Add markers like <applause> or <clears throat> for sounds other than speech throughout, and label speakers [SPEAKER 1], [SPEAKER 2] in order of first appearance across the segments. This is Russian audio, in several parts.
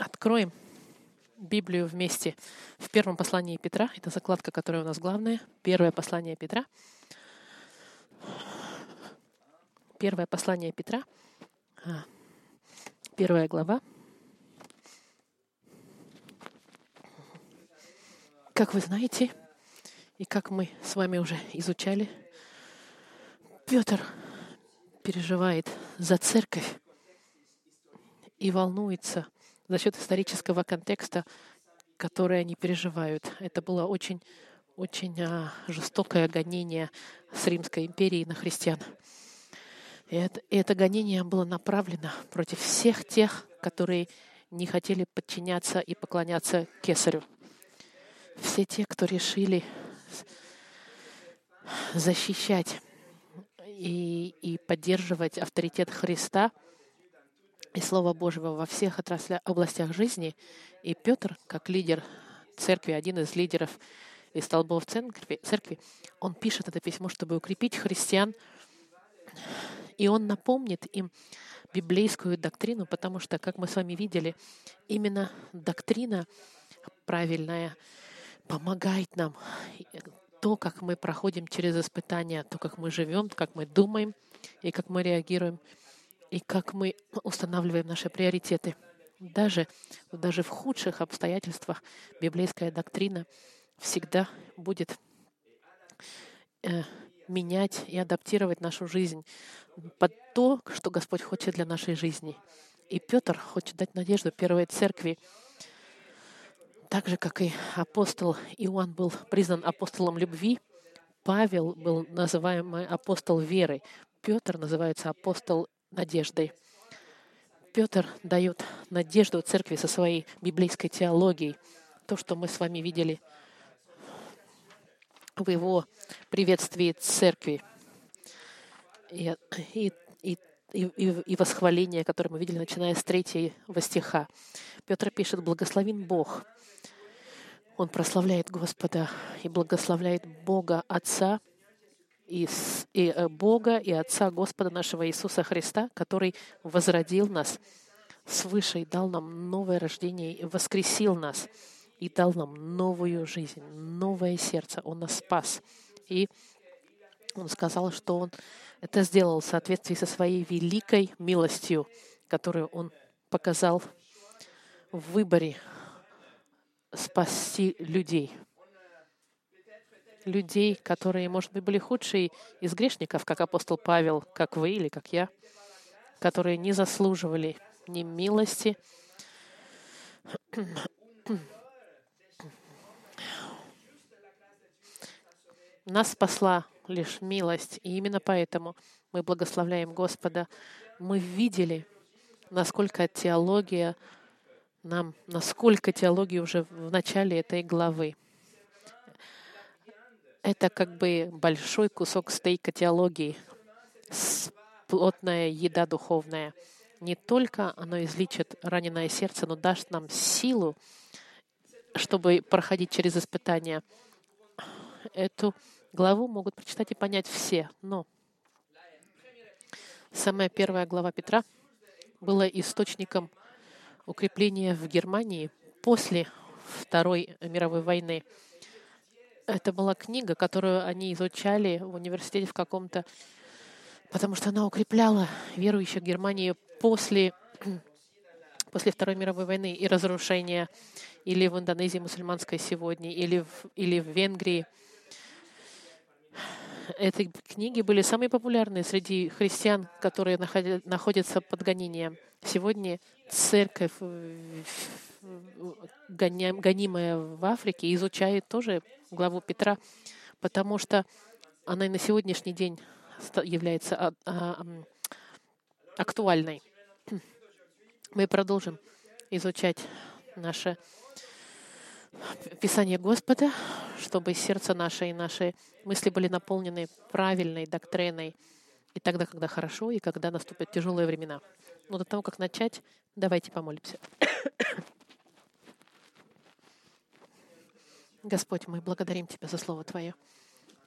[SPEAKER 1] Откроем Библию вместе в первом послании Петра. Это закладка, которая у нас главная. Первое послание Петра. Первое послание Петра. А, первая глава. Как вы знаете, и как мы с вами уже изучали, Петр переживает за церковь и волнуется за счет исторического контекста, который они переживают. Это было очень, очень а, жестокое гонение с Римской империей на христиан. И это, и это гонение было направлено против всех тех, которые не хотели подчиняться и поклоняться кесарю. Все те, кто решили защищать и, и поддерживать авторитет Христа и Слова Божьего во всех отраслях, областях жизни. И Петр, как лидер церкви, один из лидеров и столбов церкви, церкви, он пишет это письмо, чтобы укрепить христиан, и он напомнит им библейскую доктрину, потому что, как мы с вами видели, именно доктрина правильная помогает нам. То, как мы проходим через испытания, то, как мы живем, как мы думаем и как мы реагируем, и как мы устанавливаем наши приоритеты. Даже, даже в худших обстоятельствах библейская доктрина всегда будет э, менять и адаптировать нашу жизнь под то, что Господь хочет для нашей жизни. И Петр хочет дать надежду первой церкви, так же, как и апостол Иоанн был признан апостолом любви, Павел был называемый апостол веры, Петр называется апостол надеждой. Петр дает надежду церкви со своей библейской теологией. То, что мы с вами видели в его приветствии церкви. И, и, и, и, восхваление, которое мы видели, начиная с третьего стиха. Петр пишет, «Благословен Бог, он прославляет Господа и благословляет Бога Отца и, и э, Бога и Отца Господа нашего Иисуса Христа, который возродил нас свыше и дал нам новое рождение, и воскресил нас, и дал нам новую жизнь, новое сердце. Он нас спас. И он сказал, что он это сделал в соответствии со своей великой милостью, которую он показал в выборе спасти людей. Людей, которые, может быть, были худшие из грешников, как апостол Павел, как вы или как я, которые не заслуживали ни милости, нас спасла лишь милость, и именно поэтому мы благословляем Господа. Мы видели, насколько теология нам, насколько теология уже в начале этой главы. Это как бы большой кусок стейка теологии, плотная еда духовная. Не только оно излечит раненое сердце, но даст нам силу, чтобы проходить через испытания. Эту главу могут прочитать и понять все, но самая первая глава Петра была источником укрепления в Германии после Второй мировой войны. Это была книга, которую они изучали в университете в каком-то, потому что она укрепляла верующих Германии после, <clears throat> после Второй мировой войны и разрушения или в Индонезии мусульманской сегодня, или в, или в Венгрии. Эти книги были самые популярные среди христиан, которые находятся под гонением. Сегодня церковь, э, гонимая в Африке, изучает тоже главу Петра, потому что она и на сегодняшний день является а, а, актуальной. Мы продолжим изучать наше Писание Господа, чтобы сердце наше и наши мысли были наполнены правильной доктриной и тогда, когда хорошо, и когда наступят тяжелые времена. Но до того, как начать, давайте помолимся. Господь, мы благодарим Тебя за Слово Твое.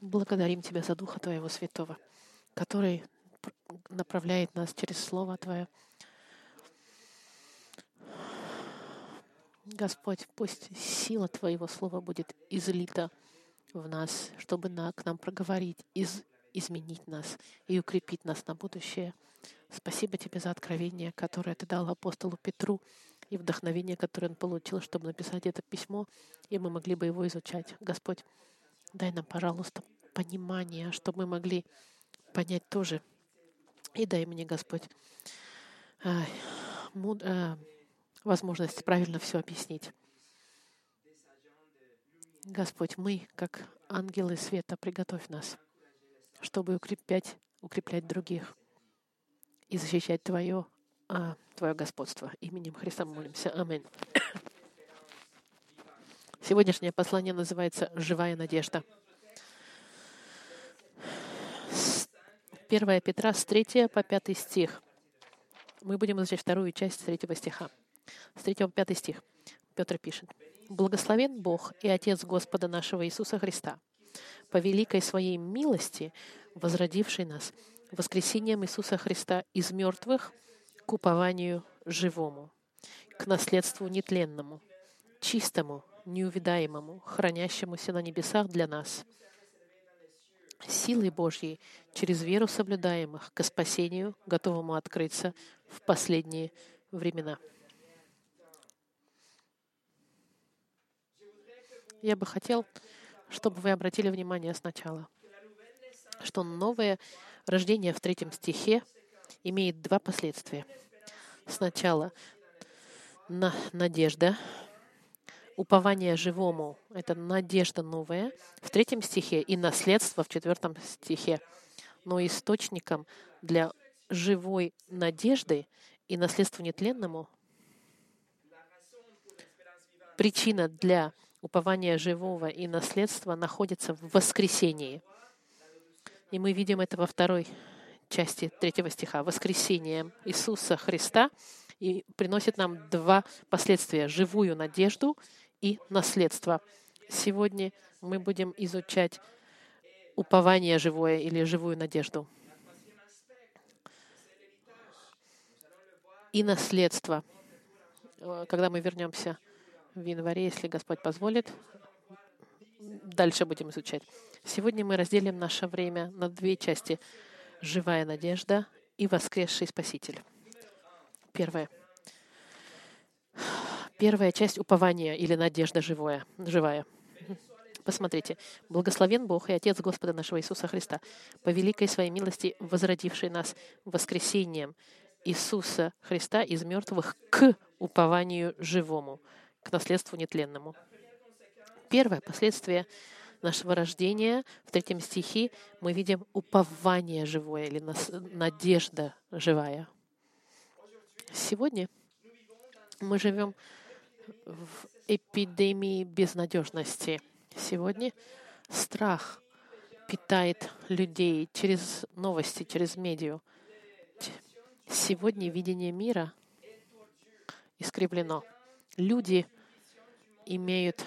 [SPEAKER 1] Благодарим Тебя за Духа Твоего Святого, который направляет нас через Слово Твое. Господь, пусть сила Твоего Слова будет излита в нас, чтобы на, к нам проговорить, из, изменить нас и укрепить нас на будущее. Спасибо Тебе за откровение, которое Ты дал апостолу Петру, и вдохновение, которое он получил, чтобы написать это письмо, и мы могли бы его изучать. Господь, дай нам, пожалуйста, понимание, чтобы мы могли понять тоже. И дай мне, Господь, муд, возможность правильно все объяснить. Господь, мы, как ангелы света, приготовь нас, чтобы укреплять, укреплять других и защищать Твое, а, Твое господство. Именем Христа молимся. Аминь. Сегодняшнее послание называется «Живая надежда». 1 Петра с 3 по 5 стих. Мы будем изучать вторую часть с 3 стиха. С 3 по 5 стих. Петр пишет. «Благословен Бог и Отец Господа нашего Иисуса Христа, по великой Своей милости, возродивший нас воскресением Иисуса Христа из мертвых к упованию живому, к наследству нетленному, чистому, неувидаемому, хранящемуся на небесах для нас, силой Божьей через веру соблюдаемых к спасению, готовому открыться в последние времена. Я бы хотел, чтобы вы обратили внимание сначала, что новое Рождение в третьем стихе имеет два последствия. Сначала на надежда, упование живому — это надежда новая в третьем стихе и наследство в четвертом стихе. Но источником для живой надежды и наследству нетленному причина для упования живого и наследства находится в воскресении — и мы видим это во второй части третьего стиха. Воскресение Иисуса Христа и приносит нам два последствия — живую надежду и наследство. Сегодня мы будем изучать упование живое или живую надежду. И наследство. Когда мы вернемся в январе, если Господь позволит, дальше будем изучать. Сегодня мы разделим наше время на две части. Живая надежда и воскресший Спаситель. Первое. Первая часть упования или надежда живая. живая. Посмотрите. «Благословен Бог и Отец Господа нашего Иисуса Христа, по великой своей милости, возродивший нас воскресением Иисуса Христа из мертвых к упованию живому, к наследству нетленному». Первое последствие нашего рождения, в третьем стихе мы видим упование живое или надежда живая. Сегодня мы живем в эпидемии безнадежности. Сегодня страх питает людей через новости, через медиа. Сегодня видение мира искривлено. Люди имеют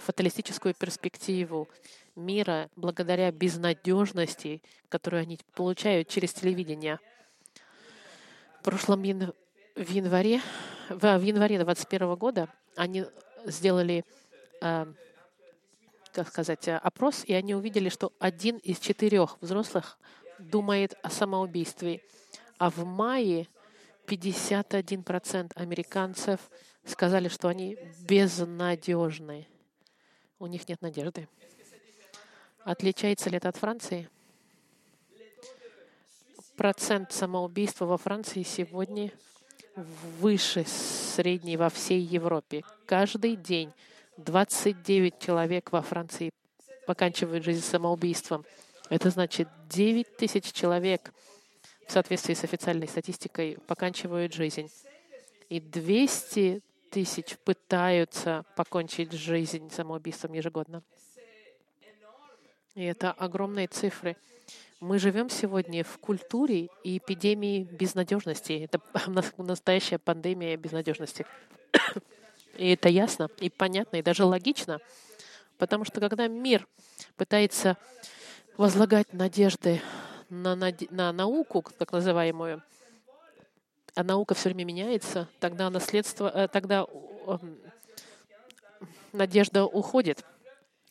[SPEAKER 1] фаталистическую перспективу мира благодаря безнадежности, которую они получают через телевидение. В прошлом ян... в январе, в, в январе 2021 года они сделали, э, как сказать, опрос, и они увидели, что один из четырех взрослых думает о самоубийстве, а в мае 51% американцев сказали, что они безнадежны у них нет надежды. Отличается ли это от Франции? Процент самоубийства во Франции сегодня выше средней во всей Европе. Каждый день 29 человек во Франции поканчивают жизнь самоубийством. Это значит 9 тысяч человек в соответствии с официальной статистикой поканчивают жизнь. И 200 тысяч пытаются покончить жизнь самоубийством ежегодно. И это огромные цифры. Мы живем сегодня в культуре и эпидемии безнадежности. Это <laughs> настоящая пандемия безнадежности. И это ясно, и понятно, и даже логично. Потому что когда мир пытается возлагать надежды на, на, на науку, так называемую, а наука все время меняется, тогда наследство, э, тогда надежда уходит.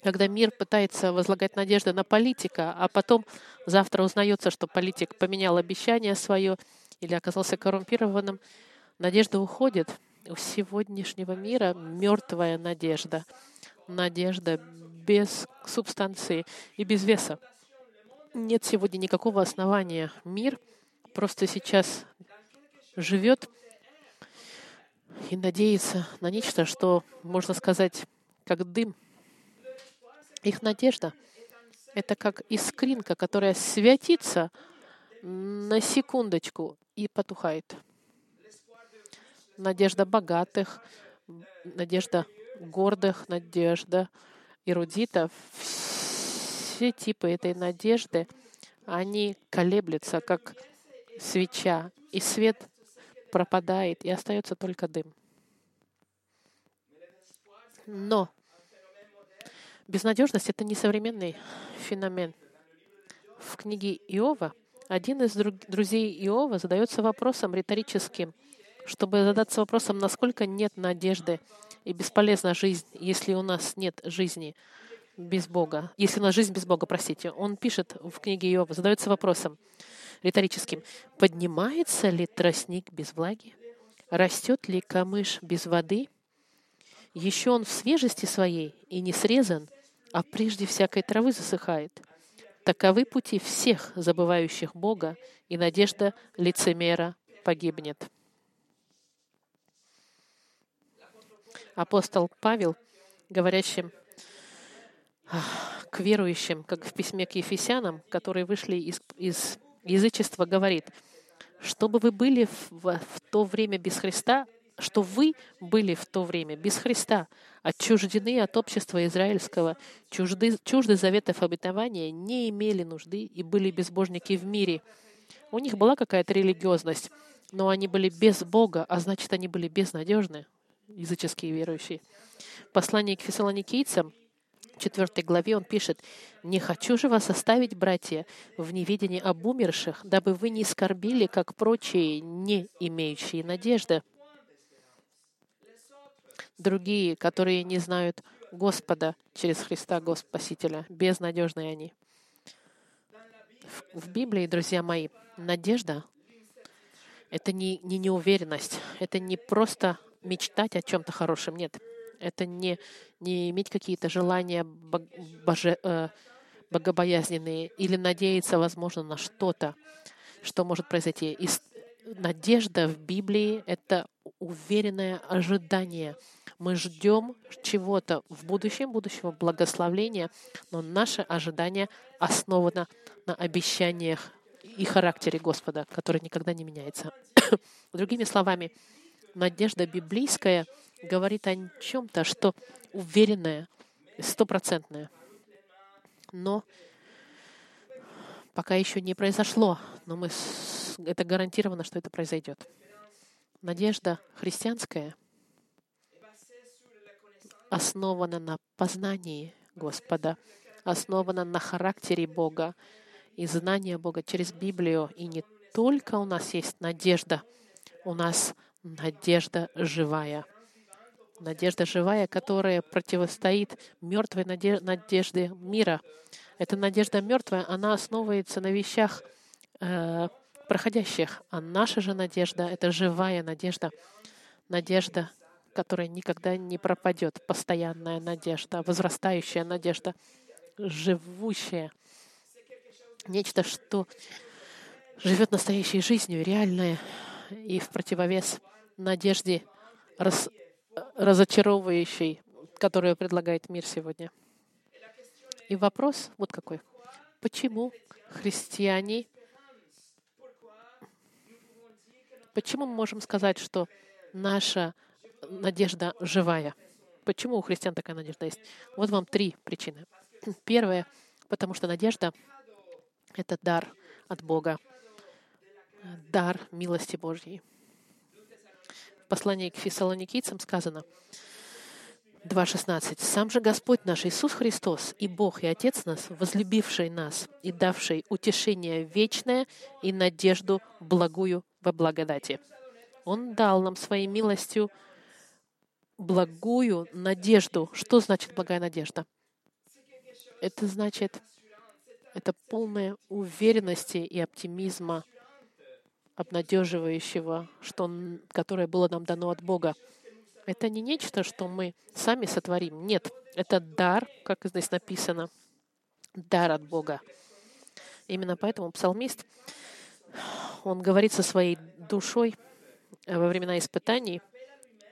[SPEAKER 1] Когда мир пытается возлагать надежды на политика, а потом завтра узнается, что политик поменял обещание свое или оказался коррумпированным, надежда уходит. У сегодняшнего мира мертвая надежда. Надежда без субстанции и без веса. Нет сегодня никакого основания. Мир просто сейчас живет и надеется на нечто, что, можно сказать, как дым. Их надежда — это как искринка, которая светится на секундочку и потухает. Надежда богатых, надежда гордых, надежда эрудитов, все типы этой надежды, они колеблются, как свеча, и свет пропадает, и остается только дым. Но безнадежность — это не современный феномен. В книге Иова один из друзей Иова задается вопросом риторическим, чтобы задаться вопросом, насколько нет надежды и бесполезна жизнь, если у нас нет жизни без Бога. Если у нас жизнь без Бога, простите. Он пишет в книге Иова, задается вопросом, риторическим. Поднимается ли тростник без влаги? Растет ли камыш без воды? Еще он в свежести своей и не срезан, а прежде всякой травы засыхает. Таковы пути всех забывающих Бога, и надежда лицемера погибнет. Апостол Павел, говорящим к верующим, как в письме к Ефесянам, которые вышли из, из язычество говорит, чтобы вы были в, в то время без Христа, что вы были в то время без Христа, отчуждены от общества израильского, чужды, чужды заветов обетования, не имели нужды и были безбожники в мире. У них была какая-то религиозность, но они были без Бога, а значит, они были безнадежны, языческие верующие. Послание к фессалоникийцам — 4 главе он пишет, «Не хочу же вас оставить, братья, в неведении об умерших, дабы вы не скорбили, как прочие, не имеющие надежды». Другие, которые не знают Господа через Христа, Господа Спасителя, безнадежные они. В Библии, друзья мои, надежда — это не, не неуверенность, это не просто мечтать о чем-то хорошем, нет — это не, не иметь какие-то желания боже, э, богобоязненные или надеяться, возможно, на что-то, что может произойти. И надежда в Библии — это уверенное ожидание. Мы ждем чего-то в будущем, будущего благословления, но наше ожидание основано на обещаниях и характере Господа, который никогда не меняется. <coughs> Другими словами, надежда библейская — говорит о чем-то, что уверенное, стопроцентное. Но пока еще не произошло, но мы это гарантировано, что это произойдет. Надежда христианская основана на познании Господа, основана на характере Бога и знании Бога через Библию. И не только у нас есть надежда, у нас надежда живая — Надежда живая, которая противостоит мертвой надежде мира. Эта надежда мертвая, она основывается на вещах э, проходящих. А наша же надежда — это живая надежда. Надежда, которая никогда не пропадет. Постоянная надежда, возрастающая надежда, живущая. Нечто, что живет настоящей жизнью, реальное, и в противовес надежде рас, разочаровывающей, которую предлагает мир сегодня. И вопрос вот какой. Почему христиане, почему мы можем сказать, что наша надежда живая? Почему у христиан такая надежда есть? Вот вам три причины. Первое, потому что надежда — это дар от Бога, дар милости Божьей послании к фессалоникийцам сказано, 2.16. «Сам же Господь наш Иисус Христос и Бог и Отец нас, возлюбивший нас и давший утешение вечное и надежду благую во благодати». Он дал нам своей милостью благую надежду. Что значит благая надежда? Это значит, это полная уверенности и оптимизма, обнадеживающего, что, которое было нам дано от Бога. Это не нечто, что мы сами сотворим. Нет, это дар, как здесь написано, дар от Бога. Именно поэтому псалмист, он говорит со своей душой во времена испытаний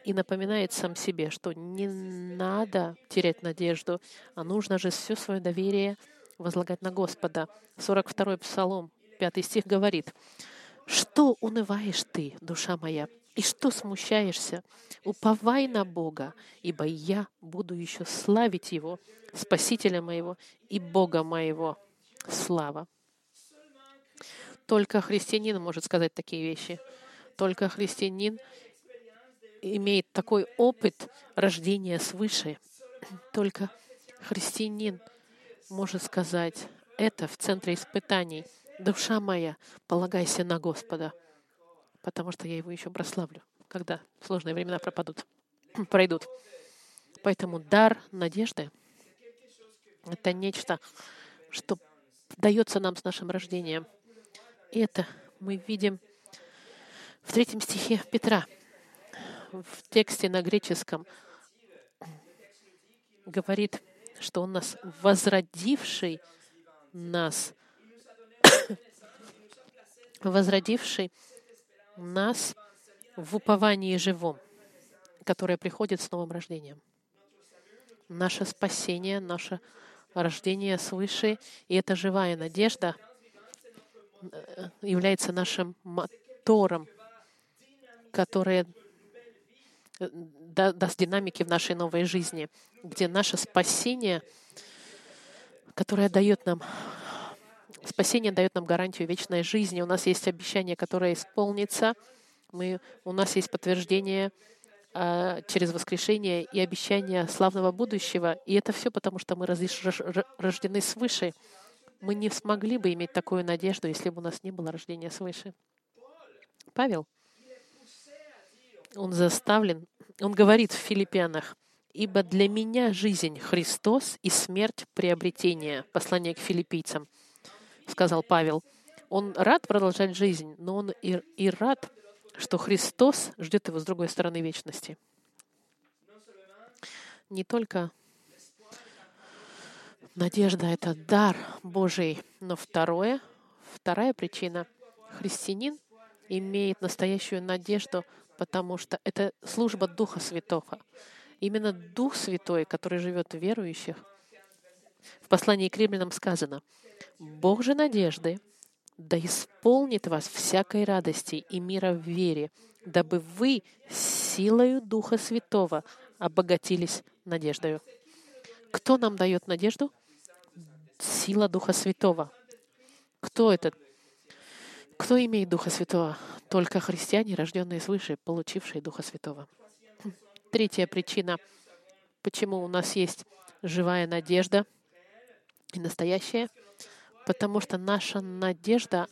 [SPEAKER 1] и напоминает сам себе, что не надо терять надежду, а нужно же все свое доверие возлагать на Господа. 42-й Псалом, 5 стих говорит, «Что унываешь ты, душа моя, и что смущаешься? Уповай на Бога, ибо я буду еще славить Его, Спасителя моего и Бога моего. Слава!» Только христианин может сказать такие вещи. Только христианин имеет такой опыт рождения свыше. Только христианин может сказать это в центре испытаний. Душа моя, полагайся на Господа, потому что я его еще прославлю, когда сложные времена пропадут, <clears throat> пройдут. Поэтому дар надежды — это нечто, что дается нам с нашим рождением. И это мы видим в третьем стихе Петра — в тексте на греческом говорит, что Он нас возродивший нас, возродивший нас в уповании живом, которое приходит с новым рождением. Наше спасение, наше рождение свыше, и эта живая надежда э, является нашим мотором, которая даст динамики в нашей новой жизни, где наше спасение, которое дает нам Спасение дает нам гарантию вечной жизни. У нас есть обещание, которое исполнится. Мы, у нас есть подтверждение а, через воскрешение и обещание славного будущего. И это все потому, что мы рождены свыше. Мы не смогли бы иметь такую надежду, если бы у нас не было рождения свыше. Павел он заставлен, он говорит в Филиппианах, «Ибо для меня жизнь Христос и смерть приобретение». Послание к филиппийцам, сказал Павел. Он рад продолжать жизнь, но он и, и рад, что Христос ждет его с другой стороны вечности. Не только надежда — это дар Божий, но второе, вторая причина — христианин имеет настоящую надежду потому что это служба Духа Святого. Именно Дух Святой, который живет в верующих, в послании к римлянам сказано, «Бог же надежды, да исполнит вас всякой радости и мира в вере, дабы вы силою Духа Святого обогатились надеждою». Кто нам дает надежду? Сила Духа Святого. Кто этот? Кто имеет Духа Святого? Только христиане, рожденные свыше, получившие Духа Святого. Третья причина, почему у нас есть живая надежда и настоящая, потому что наша надежда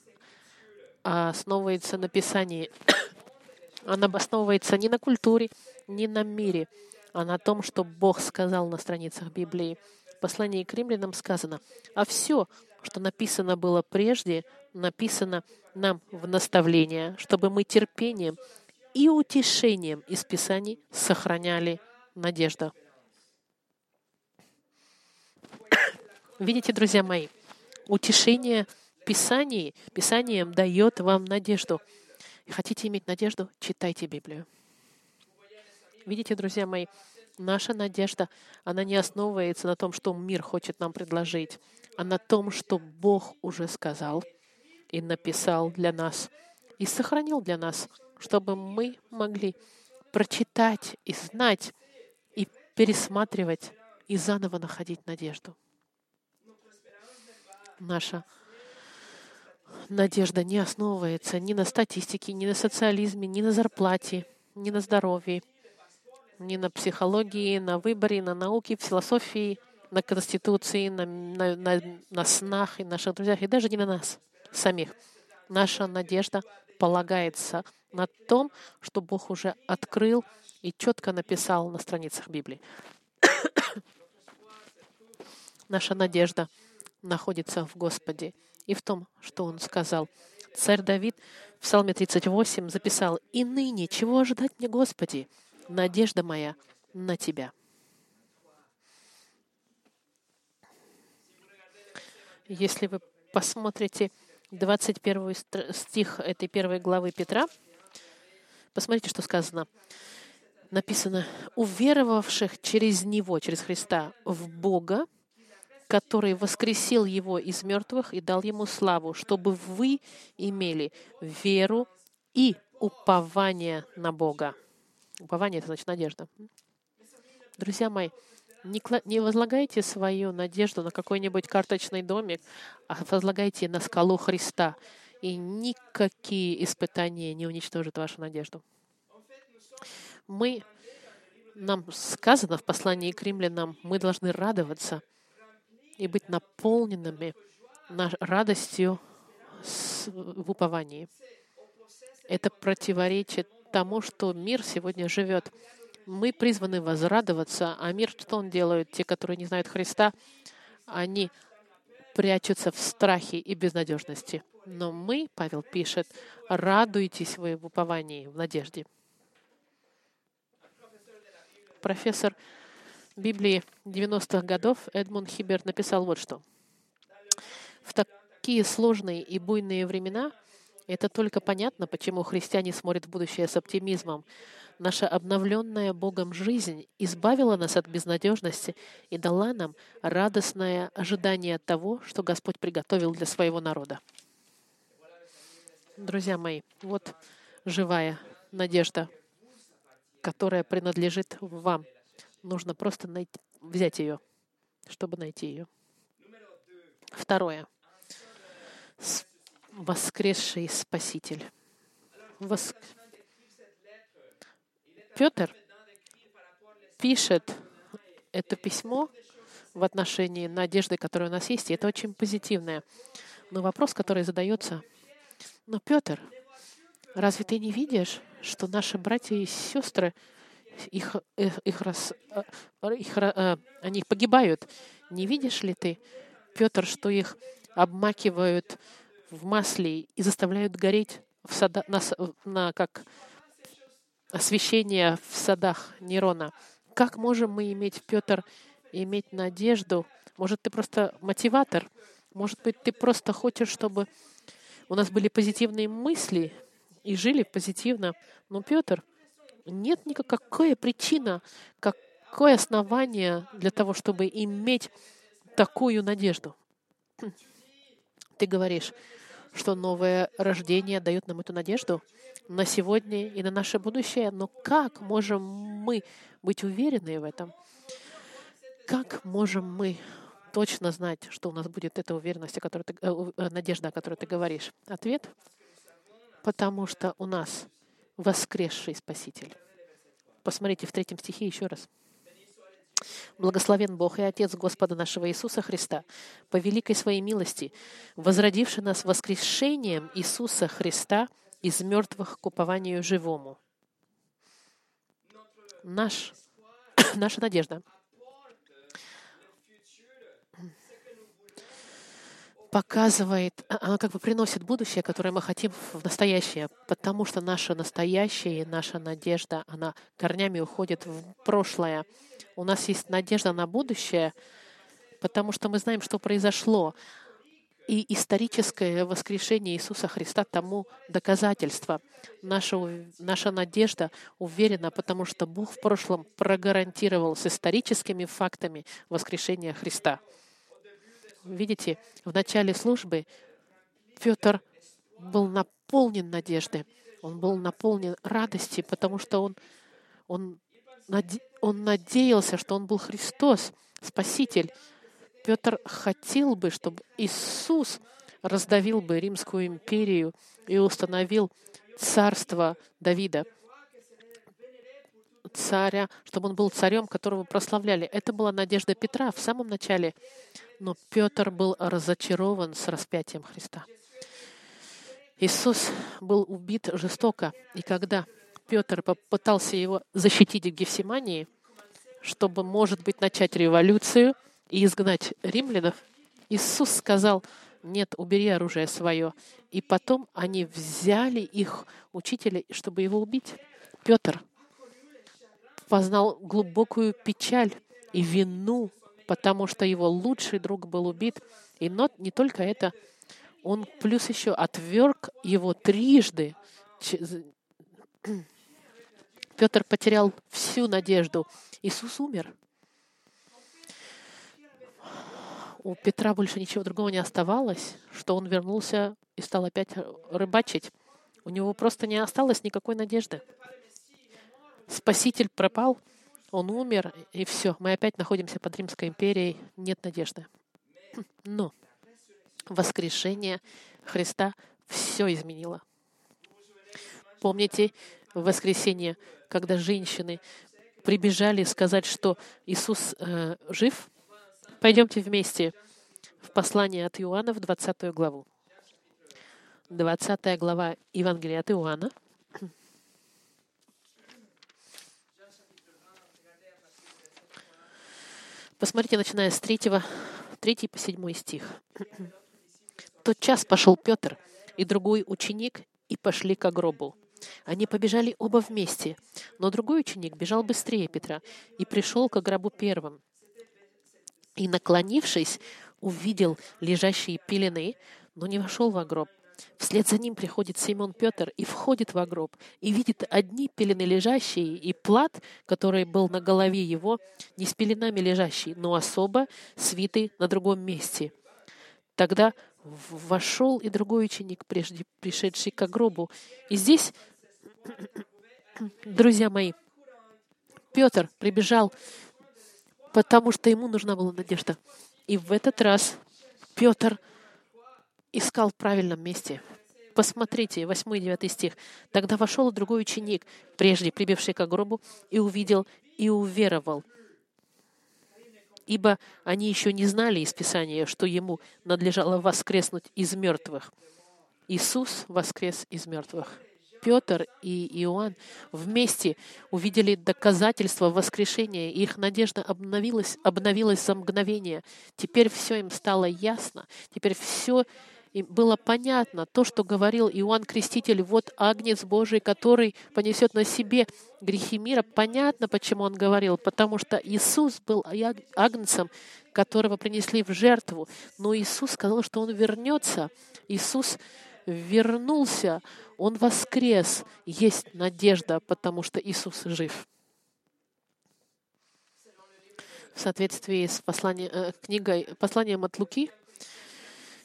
[SPEAKER 1] основывается на Писании. <coughs> Она основывается не на культуре, не на мире, а на том, что Бог сказал на страницах Библии. В послании к римлянам сказано, а все, что написано было прежде, написано нам в наставление, чтобы мы терпением и утешением из Писаний сохраняли надежду. Видите, друзья мои, утешение Писаний, Писанием дает вам надежду. Хотите иметь надежду? Читайте Библию. Видите, друзья мои, наша надежда, она не основывается на том, что мир хочет нам предложить, а на том, что Бог уже сказал — и написал для нас, и сохранил для нас, чтобы мы могли прочитать и знать, и пересматривать, и заново находить надежду. Наша надежда не основывается ни на статистике, ни на социализме, ни на зарплате, ни на здоровье, ни на психологии, на выборе, на науке, в философии, на конституции, на, на, на, на снах и наших друзьях, и даже не на нас самих. Наша надежда полагается на том, что Бог уже открыл и четко написал на страницах Библии. <coughs> Наша надежда находится в Господе и в том, что Он сказал. Царь Давид в Псалме 38 записал «И ныне, чего ожидать мне, Господи? Надежда моя на Тебя». Если вы посмотрите 21 стих этой первой главы Петра, посмотрите, что сказано. Написано, уверовавших через Него, через Христа, в Бога, который воскресил Его из мертвых и дал Ему славу, чтобы вы имели веру и упование на Бога. Упование — это значит надежда. Друзья мои, не, возлагайте свою надежду на какой-нибудь карточный домик, а возлагайте на скалу Христа. И никакие испытания не уничтожат вашу надежду. Мы, нам сказано в послании к римлянам, мы должны радоваться и быть наполненными радостью в уповании. Это противоречит тому, что мир сегодня живет мы призваны возрадоваться, а мир, что он делает? Те, которые не знают Христа, они прячутся в страхе и безнадежности. Но мы, Павел пишет, радуйтесь вы в уповании, в надежде. Профессор Библии 90-х годов Эдмунд Хиберт написал вот что. В такие сложные и буйные времена это только понятно, почему христиане смотрят в будущее с оптимизмом наша обновленная Богом жизнь избавила нас от безнадежности и дала нам радостное ожидание того, что Господь приготовил для своего народа. Друзья мои, вот живая надежда, которая принадлежит вам. Нужно просто найти, взять ее, чтобы найти ее. Второе. Воскресший Спаситель. Воск... Петр пишет это письмо в отношении надежды, которая у нас есть, и это очень позитивное. Но вопрос, который задается, но Петр, разве ты не видишь, что наши братья и сестры, их, их, их, рас, их, э, они погибают? Не видишь ли ты, Петр, что их обмакивают в масле и заставляют гореть в сада, на, на, как освящение в садах Нерона. Как можем мы иметь, Петр, иметь надежду? Может, ты просто мотиватор? Может быть, ты просто хочешь, чтобы у нас были позитивные мысли и жили позитивно? Но, Петр, нет никакой причина, какое основание для того, чтобы иметь такую надежду. <clears throat> Ты говоришь, что новое рождение дает нам эту надежду на сегодня и на наше будущее. Но как можем мы быть уверены в этом? Как можем мы точно знать, что у нас будет эта уверенность, о которой ты, э, э, надежда, о которой ты говоришь? Ответ — потому что у нас воскресший Спаситель. Посмотрите в третьем стихе еще раз. Благословен Бог и Отец Господа нашего Иисуса Христа, по великой своей милости, возродивший нас воскрешением Иисуса Христа из мертвых к упованию живому. Наш, <coughs> наша надежда показывает, а, она как бы приносит будущее, которое мы хотим в настоящее, потому что наше настоящее и наша надежда, она корнями уходит в прошлое. У нас есть надежда на будущее, потому что мы знаем, что произошло. И историческое воскрешение Иисуса Христа тому доказательство. Наша, наша надежда уверена, потому что Бог в прошлом прогарантировал с историческими фактами воскрешения Христа. Видите, в начале службы Петр был наполнен надеждой, он был наполнен радости, потому что он, он, он надеялся, что он был Христос, Спаситель. Петр хотел бы, чтобы Иисус раздавил бы Римскую империю и установил царство Давида, царя, чтобы он был царем, которого прославляли. Это была надежда Петра в самом начале. Но Петр был разочарован с распятием Христа. Иисус был убит жестоко, и когда Петр попытался его защитить в Гефсимании, чтобы, может быть, начать революцию и изгнать римлянов, Иисус сказал, нет, убери оружие свое. И потом они взяли их учителя, чтобы его убить. Петр познал глубокую печаль и вину, потому что его лучший друг был убит. И не только это, он плюс еще отверг его трижды. <clears throat> Петр потерял всю надежду. Иисус умер. У Петра больше ничего другого не оставалось, что он вернулся и стал опять рыбачить. У него просто не осталось никакой надежды. Спаситель пропал, он умер, и все. Мы опять находимся под Римской империей. Нет надежды. <clears throat> Но воскрешение Христа все изменило. Помните воскресенье, когда женщины прибежали сказать, что Иисус э, жив? Пойдемте вместе в послание от Иоанна в 20 главу. 20 глава Евангелия от Иоанна. Посмотрите, начиная с 3, 3 по 7 стих тот час пошел Петр и другой ученик и пошли к гробу. Они побежали оба вместе, но другой ученик бежал быстрее Петра и пришел к гробу первым. И, наклонившись, увидел лежащие пелены, но не вошел в гроб. Вслед за ним приходит Симон Петр и входит в гроб, и видит одни пелены лежащие, и плат, который был на голове его, не с пеленами лежащий, но особо свитый на другом месте. Тогда вошел и другой ученик, прежде пришедший к гробу. И здесь, <coughs> друзья мои, Петр прибежал, потому что ему нужна была надежда. И в этот раз Петр искал в правильном месте. Посмотрите, 8 и 9 стих. «Тогда вошел другой ученик, прежде прибивший к гробу, и увидел, и уверовал ибо они еще не знали из Писания, что ему надлежало воскреснуть из мертвых. Иисус воскрес из мертвых. Петр и Иоанн вместе увидели доказательства воскрешения, и их надежда обновилась, обновилась за мгновение. Теперь все им стало ясно, теперь все им было понятно то, что говорил Иоанн Креститель, вот Агнец Божий, который понесет на себе грехи мира. Понятно, почему он говорил, потому что Иисус был Агнцем, которого принесли в жертву. Но Иисус сказал, что Он вернется. Иисус вернулся, Он воскрес. Есть надежда, потому что Иисус жив. В соответствии с посланием, э, книгой, посланием от Луки,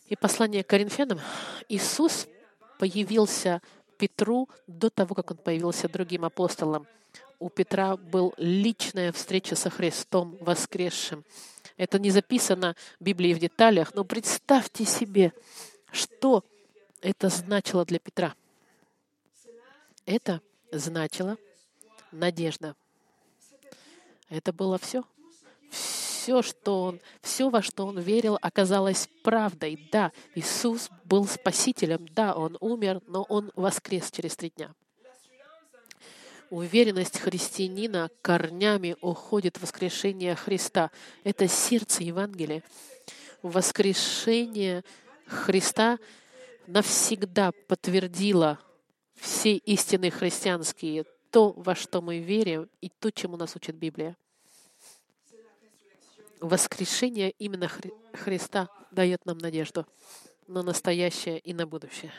[SPEAKER 1] и послание к Коринфянам, Иисус появился Петру до того, как он появился другим апостолам. У Петра была личная встреча со Христом воскресшим. Это не записано в Библии в деталях, но представьте себе, что это значило для Петра. Это значило надежда. Это было все все, что он, все, во что он верил, оказалось правдой. Да, Иисус был спасителем, да, он умер, но он воскрес через три дня. Уверенность христианина корнями уходит в воскрешение Христа. Это сердце Евангелия. Воскрешение Христа навсегда подтвердило все истины христианские, то, во что мы верим, и то, чему нас учит Библия воскрешение именно Хри- Христа дает нам надежду на настоящее и на будущее.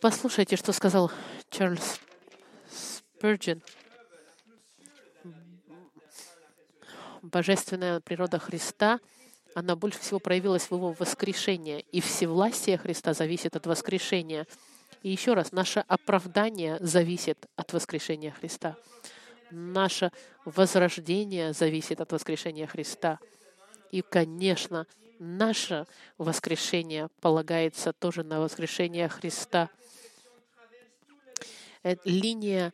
[SPEAKER 1] Послушайте, что сказал Чарльз Спurgeon. Божественная природа Христа, она больше всего проявилась в его воскрешении. И всевластие Христа зависит от воскрешения. И еще раз, наше оправдание зависит от воскрешения Христа. Наше возрождение зависит от воскрешения Христа. И, конечно, наше воскрешение полагается тоже на воскрешение Христа. Эта линия,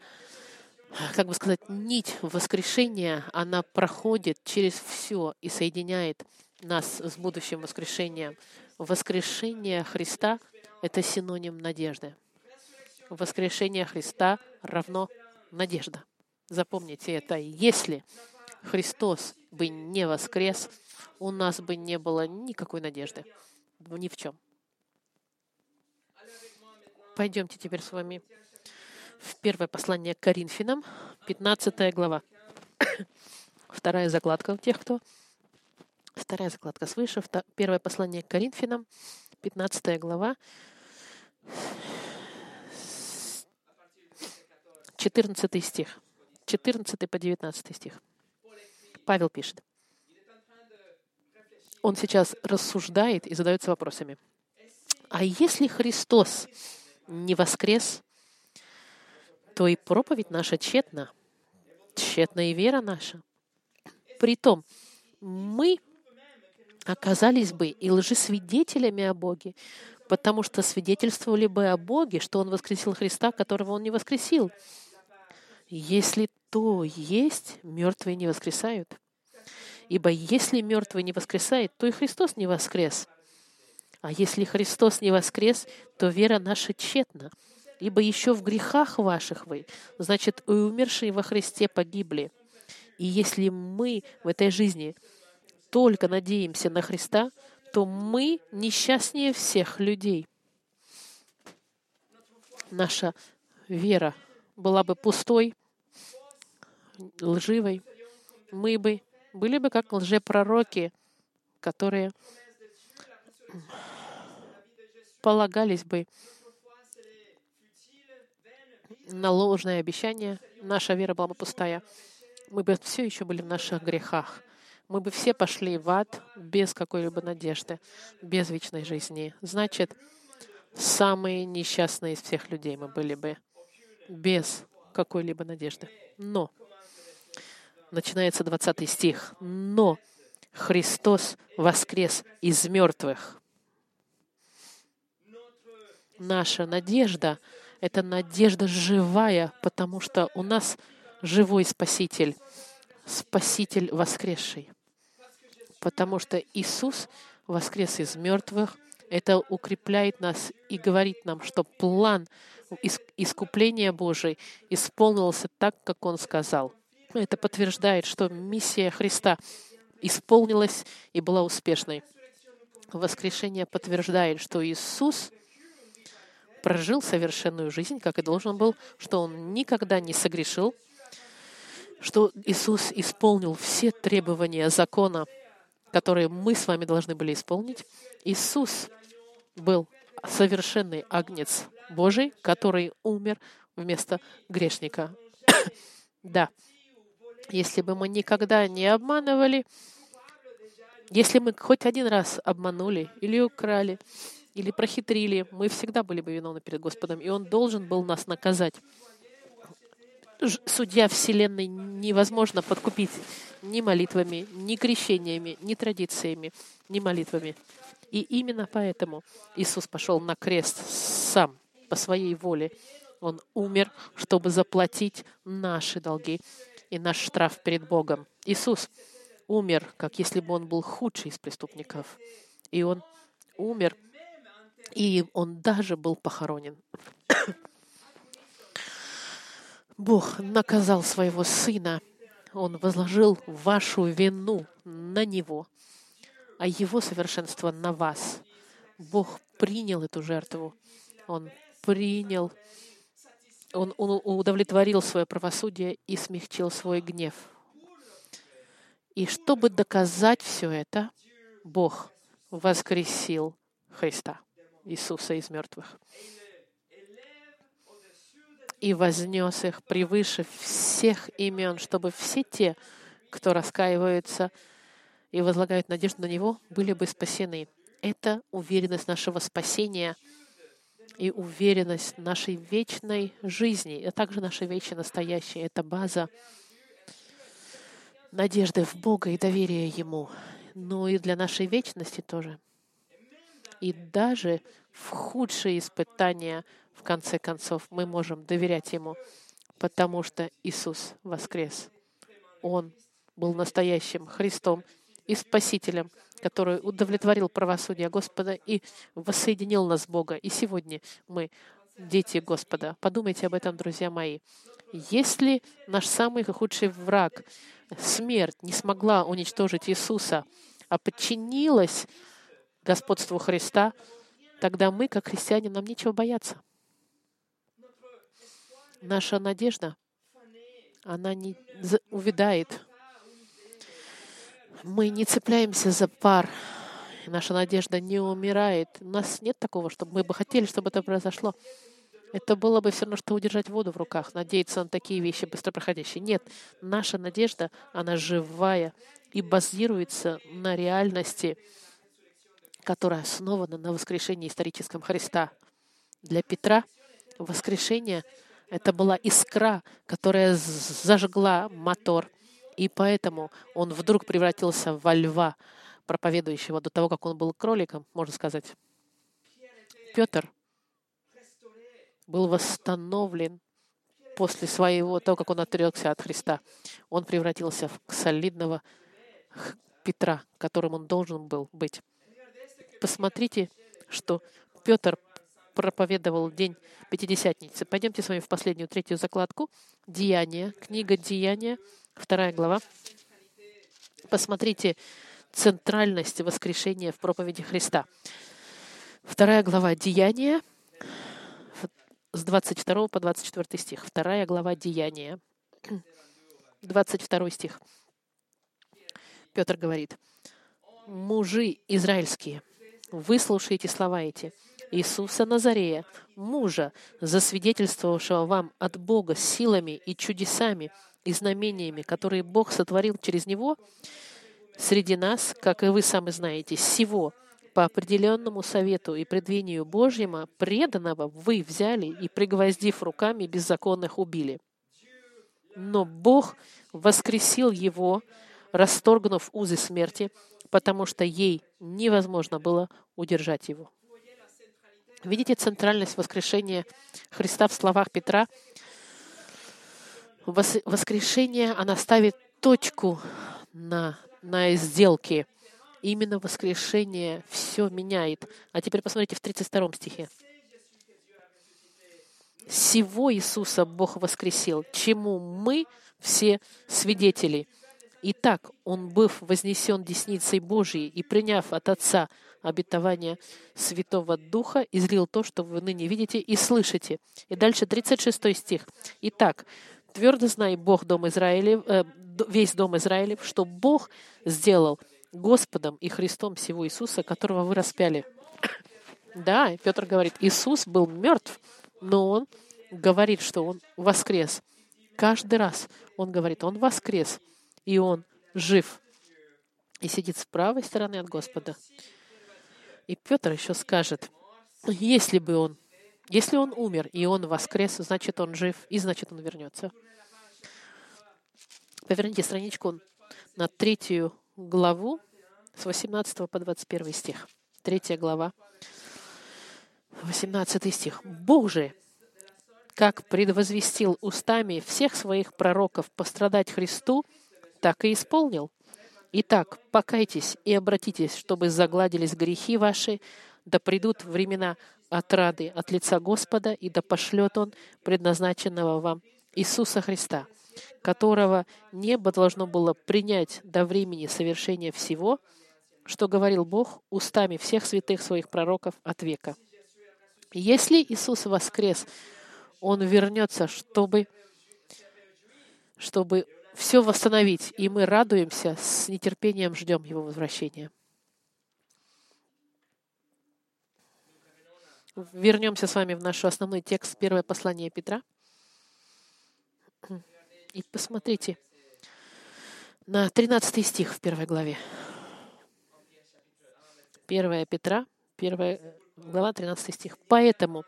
[SPEAKER 1] как бы сказать, нить воскрешения, она проходит через все и соединяет нас с будущим воскрешением. Воскрешение Христа — это синоним надежды. Воскрешение Христа равно надежда. Запомните это. Если Христос бы не воскрес, у нас бы не было никакой надежды. Ни в чем. Пойдемте теперь с вами в первое послание к Коринфянам, 15 глава. <coughs> Вторая закладка у тех, кто... Вторая закладка свыше. Первое послание к Коринфянам, 15 глава, 14 стих. 14 по 19 стих. Павел пишет. Он сейчас рассуждает и задается вопросами. А если Христос не воскрес, то и проповедь наша тщетна, тщетна и вера наша. Притом, мы оказались бы и лжесвидетелями о Боге, потому что свидетельствовали бы о Боге, что Он воскресил Христа, которого Он не воскресил. Если то есть, мертвые не воскресают. Ибо если мертвый не воскресает, то и Христос не воскрес. А если Христос не воскрес, то вера наша тщетна. Ибо еще в грехах ваших вы, значит, и умершие во Христе погибли. И если мы в этой жизни только надеемся на Христа, то мы несчастнее всех людей. Наша вера была бы пустой, лживой. Мы бы были бы как лжепророки, которые полагались бы на ложное обещание, наша вера была бы пустая. Мы бы все еще были в наших грехах. Мы бы все пошли в ад без какой-либо надежды, без вечной жизни. Значит, самые несчастные из всех людей мы были бы без какой-либо надежды. Но, начинается 20 стих, но Христос воскрес из мертвых наша надежда — это надежда живая, потому что у нас живой Спаситель, Спаситель воскресший. Потому что Иисус воскрес из мертвых, это укрепляет нас и говорит нам, что план искупления Божий исполнился так, как Он сказал. Это подтверждает, что миссия Христа исполнилась и была успешной. Воскрешение подтверждает, что Иисус — прожил совершенную жизнь, как и должен был, что он никогда не согрешил, что Иисус исполнил все требования закона, которые мы с вами должны были исполнить. Иисус был совершенный агнец Божий, который умер вместо грешника. <coughs> да, если бы мы никогда не обманывали, если мы хоть один раз обманули или украли, или прохитрили, мы всегда были бы виновны перед Господом, и Он должен был нас наказать. Судья Вселенной невозможно подкупить ни молитвами, ни крещениями, ни традициями, ни молитвами. И именно поэтому Иисус пошел на крест сам, по своей воле. Он умер, чтобы заплатить наши долги и наш штраф перед Богом. Иисус умер, как если бы он был худший из преступников. И он умер и он даже был похоронен. Бог наказал своего сына. Он возложил вашу вину на него, а его совершенство на вас. Бог принял эту жертву. Он принял, он, он удовлетворил свое правосудие и смягчил свой гнев. И чтобы доказать все это, Бог воскресил Христа. Иисуса из мертвых. И вознес их превыше всех имен, чтобы все те, кто раскаиваются и возлагают надежду на Него, были бы спасены. Это уверенность нашего спасения и уверенность нашей вечной жизни, а также нашей вечной настоящей. Это база надежды в Бога и доверия Ему, но и для нашей вечности тоже. И даже в худшие испытания, в конце концов, мы можем доверять Ему, потому что Иисус воскрес. Он был настоящим Христом и Спасителем, который удовлетворил правосудие Господа и воссоединил нас с Бога. И сегодня мы дети Господа. Подумайте об этом, друзья мои. Если наш самый худший враг, смерть, не смогла уничтожить Иисуса, а подчинилась господству Христа, тогда мы, как христиане, нам нечего бояться. Наша надежда, она не увядает. Мы не цепляемся за пар. Наша надежда не умирает. У нас нет такого, чтобы мы бы хотели, чтобы это произошло. Это было бы все равно, что удержать воду в руках, надеяться на такие вещи быстро проходящие. Нет, наша надежда, она живая и базируется на реальности, которая основана на воскрешении историческом Христа. Для Петра воскрешение — это была искра, которая зажгла мотор, и поэтому он вдруг превратился во льва, проповедующего до того, как он был кроликом, можно сказать. Петр был восстановлен после своего, того, как он отрекся от Христа. Он превратился в солидного Петра, которым он должен был быть. Посмотрите, что Петр проповедовал день Пятидесятницы. Пойдемте с вами в последнюю, третью закладку. Деяния, книга Деяния, вторая глава. Посмотрите центральность воскрешения в проповеди Христа. Вторая глава Деяния, с 22 по 24 стих. Вторая глава Деяния. 22 стих. Петр говорит, «Мужи израильские, выслушайте слова эти. Иисуса Назарея, мужа, засвидетельствовавшего вам от Бога силами и чудесами и знамениями, которые Бог сотворил через Него, среди нас, как и вы сами знаете, сего — по определенному совету и предвинию Божьему преданного вы взяли и, пригвоздив руками, беззаконных убили. Но Бог воскресил его, расторгнув узы смерти, потому что ей невозможно было удержать его. Видите центральность воскрешения Христа в словах Петра? Воскрешение, она ставит точку на, на сделке Именно воскрешение все меняет. А теперь посмотрите в 32 стихе. Всего Иисуса Бог воскресил, чему мы все свидетели. Итак, Он, быв вознесен десницей Божией и приняв от Отца обетование Святого Духа, излил то, что вы ныне видите и слышите. И дальше 36 стих. Итак, твердо знай Бог дом Израилев, э, весь дом Израилев, что Бог сделал — Господом и Христом всего Иисуса, которого вы распяли. Да, Петр говорит, Иисус был мертв, но он говорит, что он воскрес. Каждый раз он говорит, он воскрес, и он жив, и сидит с правой стороны от Господа. И Петр еще скажет, если бы он, если он умер, и он воскрес, значит, он жив, и значит, он вернется. Поверните страничку на третью главу с 18 по 21 стих. Третья глава, 18 стих. «Бог же, как предвозвестил устами всех своих пророков пострадать Христу, так и исполнил. Итак, покайтесь и обратитесь, чтобы загладились грехи ваши, да придут времена отрады от лица Господа, и да пошлет Он предназначенного вам Иисуса Христа, которого небо должно было принять до времени совершения всего, что говорил Бог устами всех святых своих пророков от века. Если Иисус воскрес, Он вернется, чтобы, чтобы все восстановить, и мы радуемся, с нетерпением ждем Его возвращения. Вернемся с вами в наш основной текст, первое послание Петра. И посмотрите на 13 стих в первой главе. 1 Петра, 1 глава, 13 стих. «Поэтому,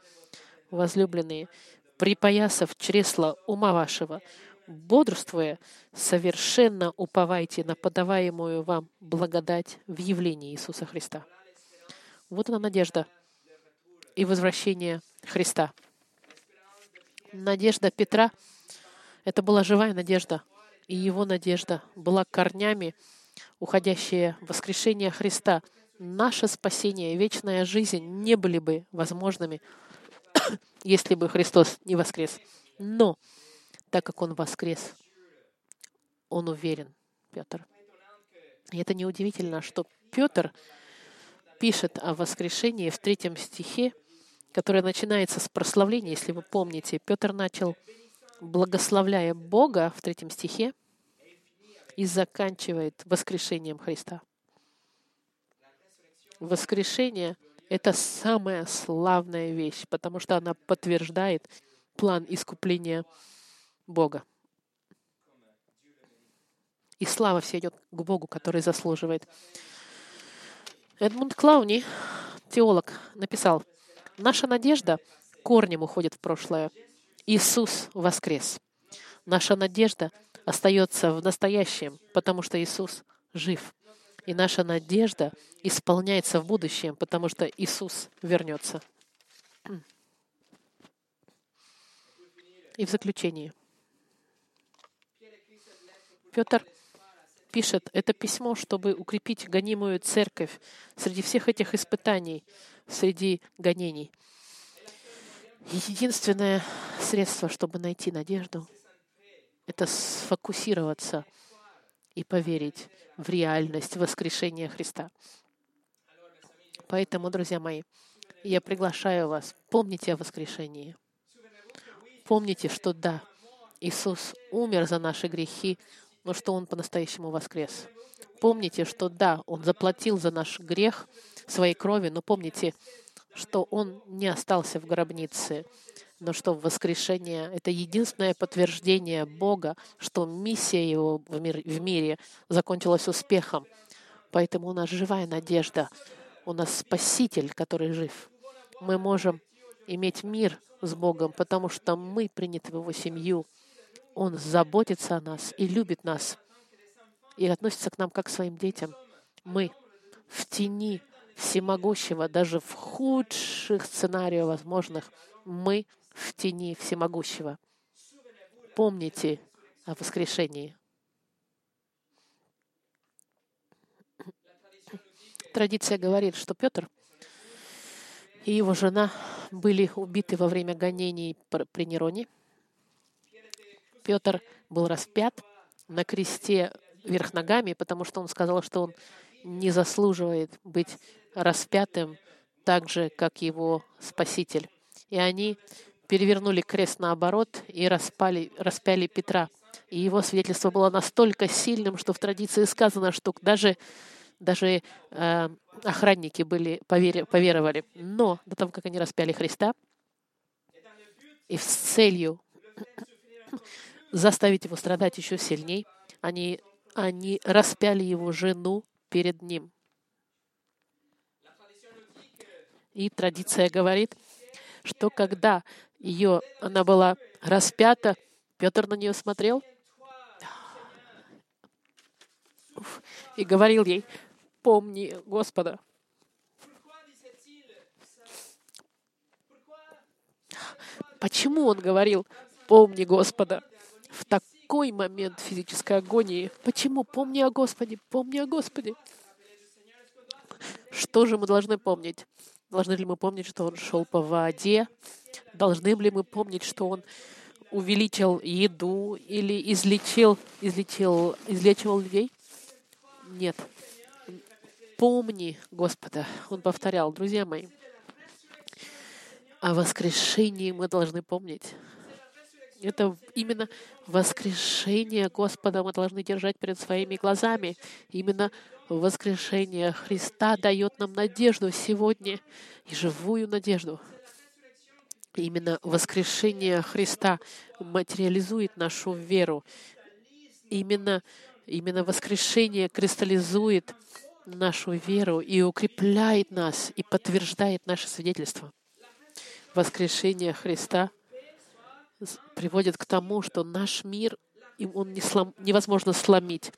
[SPEAKER 1] возлюбленные, припоясав чресло ума вашего, бодрствуя, совершенно уповайте на подаваемую вам благодать в явлении Иисуса Христа». Вот она надежда и возвращение Христа. Надежда Петра — это была живая надежда, и его надежда была корнями уходящее воскрешение Христа, наше спасение и вечная жизнь не были бы возможными, <coughs> если бы Христос не воскрес. Но, так как Он воскрес, Он уверен, Петр. И это неудивительно, что Петр пишет о воскрешении в третьем стихе, которое начинается с прославления, если вы помните. Петр начал, благословляя Бога в третьем стихе, и заканчивает воскрешением Христа. Воскрешение — это самая славная вещь, потому что она подтверждает план искупления Бога. И слава все идет к Богу, который заслуживает. Эдмунд Клауни, теолог, написал, «Наша надежда корнем уходит в прошлое. Иисус воскрес. Наша надежда остается в настоящем, потому что Иисус жив. И наша надежда исполняется в будущем, потому что Иисус вернется. И в заключение. Петр пишет это письмо, чтобы укрепить гонимую церковь среди всех этих испытаний, среди гонений. Единственное средство, чтобы найти надежду, это сфокусироваться и поверить в реальность воскрешения Христа. Поэтому, друзья мои, я приглашаю вас, помните о воскрешении. Помните, что да, Иисус умер за наши грехи, что Он по-настоящему воскрес. Помните, что да, Он заплатил за наш грех своей крови, но помните, что Он не остался в гробнице, но что воскрешение — это единственное подтверждение Бога, что миссия Его в, мир, в мире закончилась успехом. Поэтому у нас живая надежда, у нас Спаситель, который жив. Мы можем иметь мир с Богом, потому что мы приняты в Его семью, он заботится о нас и любит нас, и относится к нам как к своим детям. Мы в тени всемогущего, даже в худших сценариях возможных, мы в тени всемогущего. Помните о воскрешении. Традиция говорит, что Петр и его жена были убиты во время гонений при Нероне. Петр был распят на кресте вверх ногами, потому что он сказал, что он не заслуживает быть распятым так же, как его Спаситель. И они перевернули крест наоборот и распали, распяли Петра. И его свидетельство было настолько сильным, что в традиции сказано, что даже, даже э, охранники были, повер, поверовали. Но до того, как они распяли Христа, и с целью заставить его страдать еще сильней, они, они распяли его жену перед ним. И традиция говорит, что когда ее, она была распята, Петр на нее смотрел и говорил ей, помни Господа. Почему он говорил, помни Господа? В такой момент физической агонии. Почему? Помни о Господе, помни о Господе. Что же мы должны помнить? Должны ли мы помнить, что Он шел по воде? Должны ли мы помнить, что Он увеличил еду или излечил, излечил, излечивал людей? Нет. Помни Господа. Он повторял, друзья мои, о воскрешении мы должны помнить. Это именно воскрешение Господа мы должны держать перед своими глазами. Именно воскрешение Христа дает нам надежду сегодня и живую надежду. Именно воскрешение Христа материализует нашу веру. Именно, именно воскрешение кристаллизует нашу веру и укрепляет нас и подтверждает наше свидетельство. Воскрешение Христа — приводит к тому, что наш мир он не слом, невозможно сломить.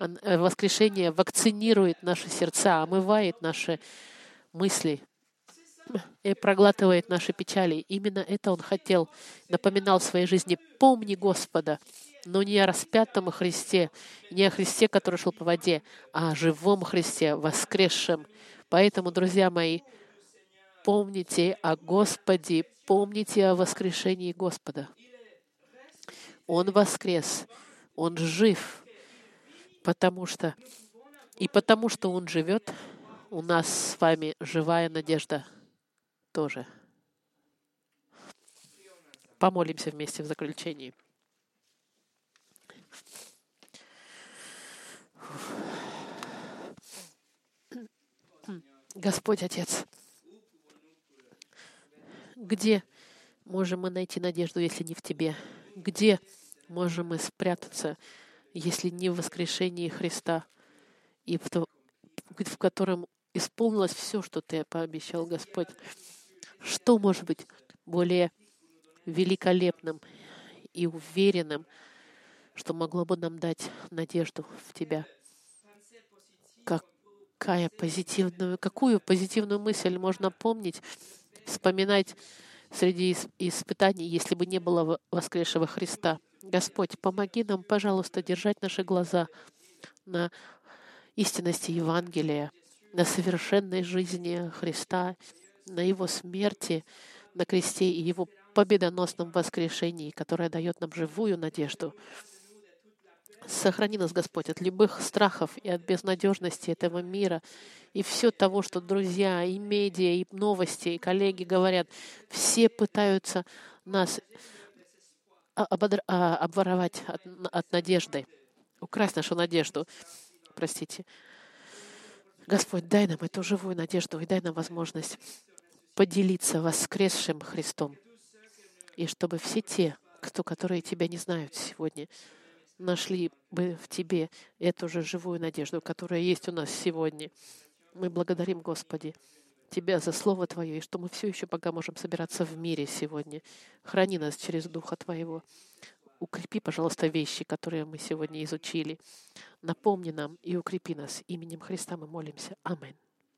[SPEAKER 1] Э, воскрешение вакцинирует наши сердца, омывает наши мысли. и проглатывает наши печали. Именно это Он хотел, напоминал в своей жизни. Помни Господа, но не о распятом Христе, не о Христе, который шел по воде, а о живом Христе, воскресшем. Поэтому, друзья мои, помните о Господе, помните о воскрешении Господа. Он воскрес, Он жив, потому что и потому что Он живет, у нас с вами живая надежда тоже. Помолимся вместе в заключении. Господь Отец, где можем мы найти надежду, если не в Тебе? Где можем мы спрятаться, если не в воскрешении Христа и в, то, в котором исполнилось все, что Ты пообещал, Господь? Что может быть более великолепным и уверенным, что могло бы нам дать надежду в Тебя? Какая позитивную, какую позитивную мысль можно помнить, вспоминать среди испытаний, если бы не было воскресшего Христа? Господь, помоги нам, пожалуйста, держать наши глаза на истинности Евангелия, на совершенной жизни Христа, на Его смерти на кресте и Его победоносном воскрешении, которое дает нам живую надежду. Сохрани нас, Господь, от любых страхов и от безнадежности этого мира и все того, что друзья, и медиа, и новости, и коллеги говорят. Все пытаются нас ободр... А, обворовать от, от надежды, украсть нашу надежду. Простите. Господь, дай нам эту живую надежду и дай нам возможность поделиться воскресшим Христом. И чтобы все те, кто, которые Тебя не знают сегодня, нашли бы в Тебе эту же живую надежду, которая есть у нас сегодня. Мы благодарим, Господи, Тебя за Слово Твое, и что мы все еще пока можем собираться в мире сегодня. Храни нас через Духа Твоего. Укрепи, пожалуйста, вещи, которые мы сегодня изучили. Напомни нам и укрепи нас. Именем Христа мы молимся. Аминь.